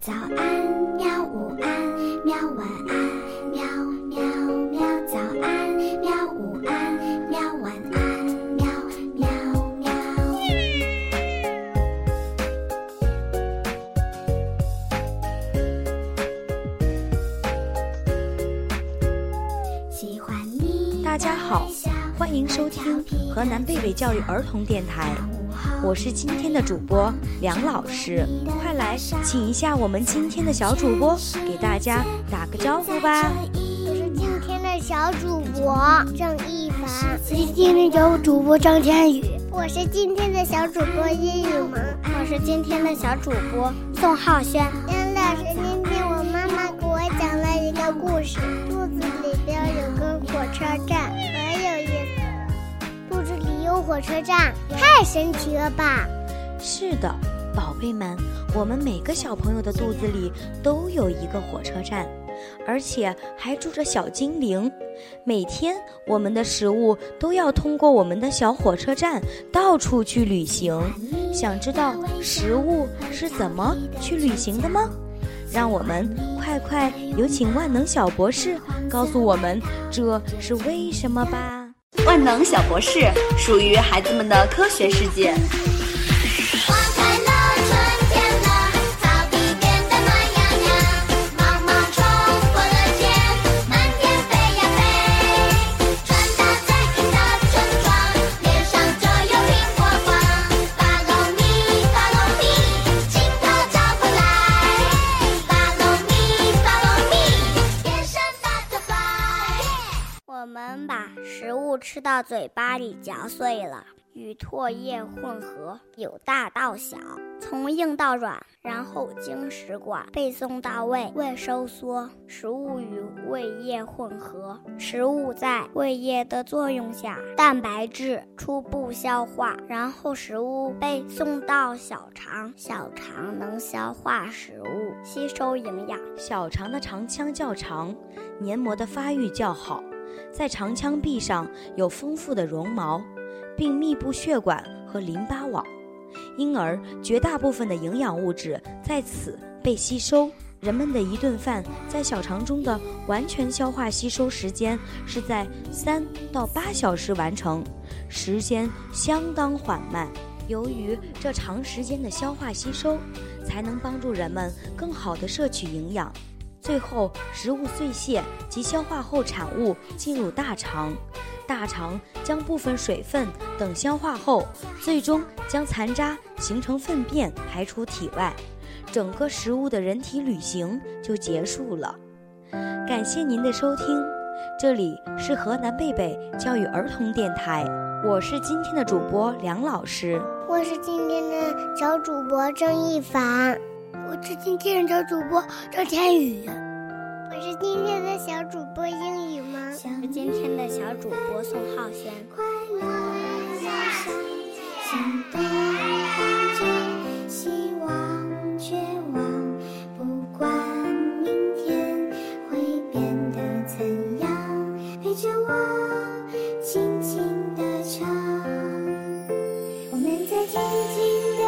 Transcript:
早安，喵！午安，喵！晚安，喵喵喵！早安，喵！午安，喵！晚安，喵喵喵！喜欢你。大家好，欢迎收听河南贝贝教育儿童电台，我是今天的主播梁老师，快来请一下我们今天的小主播，给大家打个招呼吧。我是今天的小主播郑一凡，我是今天的小主播张天宇，我是今天的小主播殷雨萌，我是今天的小主播宋浩轩。梁老师，今天我妈妈给我讲了一个故事，肚子里边有个火车站，火车站，太神奇了吧！是的，宝贝们，我们每个小朋友的肚子里都有一个火车站，而且还住着小精灵。每天，我们的食物都要通过我们的小火车站到处去旅行。想知道食物是怎么去旅行的吗？让我们快快有请万能小博士告诉我们这是为什么吧。万能小博士属于孩子们的科学世界。食物吃到嘴巴里嚼碎了，与唾液混合，由大到小，从硬到软，然后经食管被送到胃，胃收缩，食物与胃液混合，食物在胃液的作用下，蛋白质初步消化，然后食物被送到小肠，小肠能消化食物，吸收营养。小肠的肠腔较长，黏膜的发育较好，在肠腔壁上有丰富的绒毛，并密布血管和淋巴网，因而绝大部分的营养物质在此被吸收。人们的一顿饭在小肠中的完全消化吸收时间是在三到八小时完成，时间相当缓慢。由于这长时间的消化吸收，才能帮助人们更好地摄取营养。最后，食物碎屑及消化后产物进入大肠，大肠将部分水分等消化后，最终将残渣形成粪便排出体外，整个食物的人体旅行就结束了。感谢您的收听，这里是河南贝贝教育儿童电台，我是今天的主播梁老师。我是今天的小主播郑一凡，我是今天的主播赵天宇，我是今天的小主播英语吗？我是今天的小主播宋浩轩。快乐，心感觉，希望绝望。不管明天会变得怎样，陪着我轻轻地唱，我们在静静。